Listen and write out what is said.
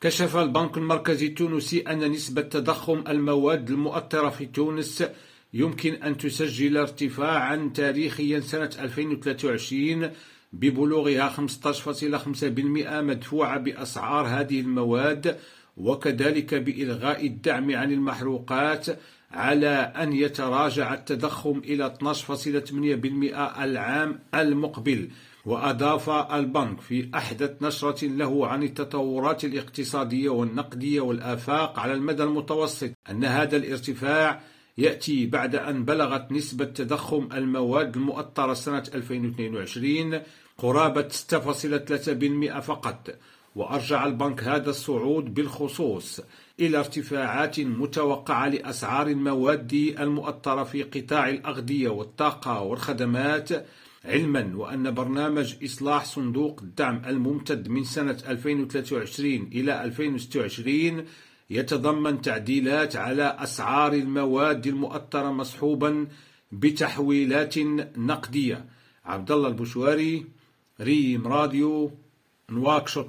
كشف البنك المركزي التونسي أن نسبة تضخم المواد المؤطرة في تونس يمكن أن تسجل ارتفاعا تاريخيا سنة 2023 ببلوغها 15.5% مدفوعة بأسعار هذه المواد وكذلك بإلغاء الدعم عن المحروقات على أن يتراجع التضخم إلى 12.8% العام المقبل وأضاف البنك في أحدث نشرة له عن التطورات الاقتصادية والنقدية والآفاق على المدى المتوسط أن هذا الارتفاع يأتي بعد أن بلغت نسبة تضخم المواد المؤطرة سنة 2022 قرابة 6.3% فقط. وأرجع البنك هذا الصعود بالخصوص إلى ارتفاعات متوقعة لأسعار المواد المؤطرة في قطاع الأغذية والطاقة والخدمات علما وأن برنامج إصلاح صندوق الدعم الممتد من سنة 2023 إلى 2026 يتضمن تعديلات على أسعار المواد المؤطرة مصحوبا بتحويلات نقدية. عبد الله البشواري ريم راديو نواكشوط.